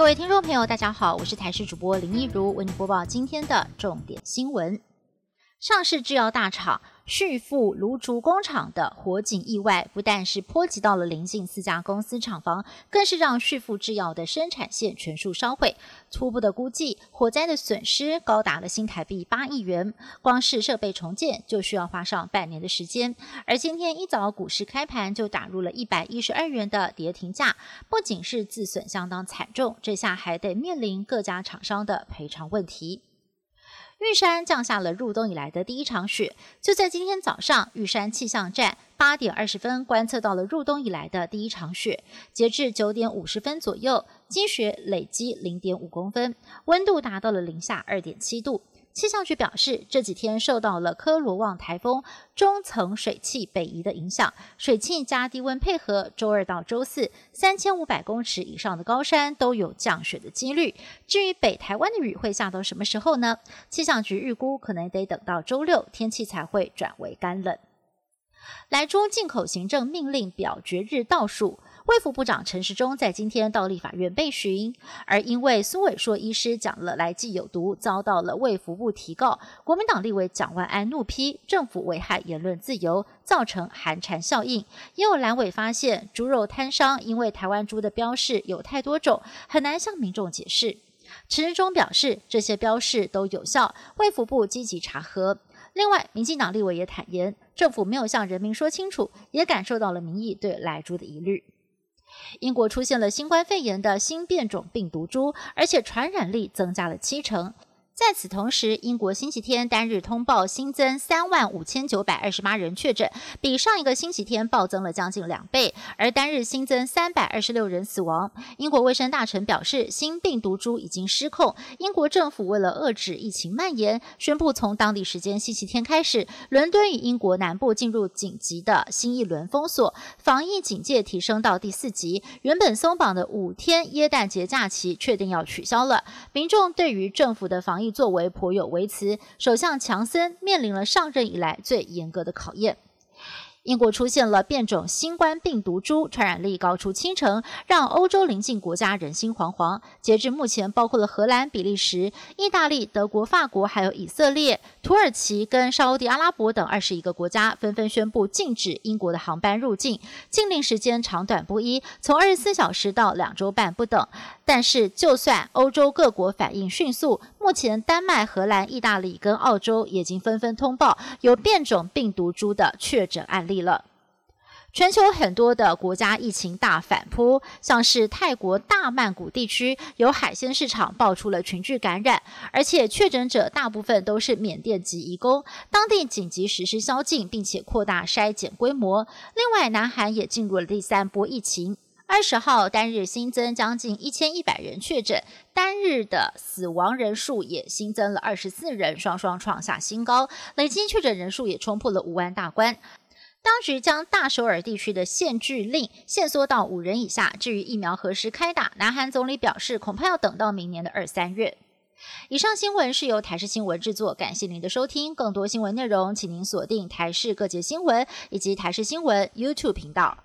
各位听众朋友，大家好，我是台视主播林一如，为您播报今天的重点新闻。上市制药大厂旭富芦竹工厂的火警意外，不但是波及到了邻近四家公司厂房，更是让旭富制药的生产线全数烧毁。初步的估计，火灾的损失高达了新台币八亿元，光是设备重建就需要花上半年的时间。而今天一早股市开盘就打入了一百一十二元的跌停价，不仅是自损相当惨重，这下还得面临各家厂商的赔偿问题。玉山降下了入冬以来的第一场雪，就在今天早上，玉山气象站八点二十分观测到了入冬以来的第一场雪。截至九点五十分左右，积雪累积零点五公分，温度达到了零下二点七度。气象局表示，这几天受到了科罗旺台风中层水汽北移的影响，水汽加低温配合，周二到周四，三千五百公尺以上的高山都有降雪的几率。至于北台湾的雨会下到什么时候呢？气象局预估可能得等到周六，天气才会转为干冷。来猪进口行政命令表决日倒数。卫福部长陈时中在今天到立法院被询，而因为苏伟硕医师讲了来剂有毒，遭到了卫福部提告。国民党立委蒋万安怒批政府危害言论自由，造成寒蝉效应。也有蓝委发现猪肉摊商因为台湾猪的标示有太多种，很难向民众解释。陈时中表示，这些标示都有效，卫福部积极查核。另外，民进党立委也坦言，政府没有向人民说清楚，也感受到了民意对来猪的疑虑。英国出现了新冠肺炎的新变种病毒株，而且传染力增加了七成。在此同时，英国星期天单日通报新增三万五千九百二十八人确诊，比上一个星期天暴增了将近两倍，而单日新增三百二十六人死亡。英国卫生大臣表示，新病毒株已经失控。英国政府为了遏制疫情蔓延，宣布从当地时间星期天开始，伦敦与英国南部进入紧急的新一轮封锁，防疫警戒提升到第四级。原本松绑的五天耶诞节假期确定要取消了。民众对于政府的防疫。作为颇有微词，首相强森面临了上任以来最严格的考验。英国出现了变种新冠病毒株，传染力高出七成，让欧洲邻近国家人心惶惶。截至目前，包括了荷兰、比利时、意大利、德国、法国，还有以色列、土耳其跟沙地阿拉伯等二十一个国家，纷纷宣布禁止英国的航班入境，禁令时间长短不一，从二十四小时到两周半不等。但是，就算欧洲各国反应迅速，目前丹麦、荷兰、意大利跟澳洲已经纷纷通报有变种病毒株的确诊案例。了，全球很多的国家疫情大反扑，像是泰国大曼谷地区有海鲜市场爆出了群聚感染，而且确诊者大部分都是缅甸籍移工，当地紧急实施宵禁，并且扩大筛检规模。另外，南韩也进入了第三波疫情，二十号单日新增将近一千一百人确诊，单日的死亡人数也新增了二十四人，双双创下新高，累计确诊人数也冲破了五万大关。当局将大首尔地区的限制令限缩到五人以下。至于疫苗何时开打，南韩总理表示，恐怕要等到明年的二三月。以上新闻是由台视新闻制作，感谢您的收听。更多新闻内容，请您锁定台视各界新闻以及台视新闻 YouTube 频道。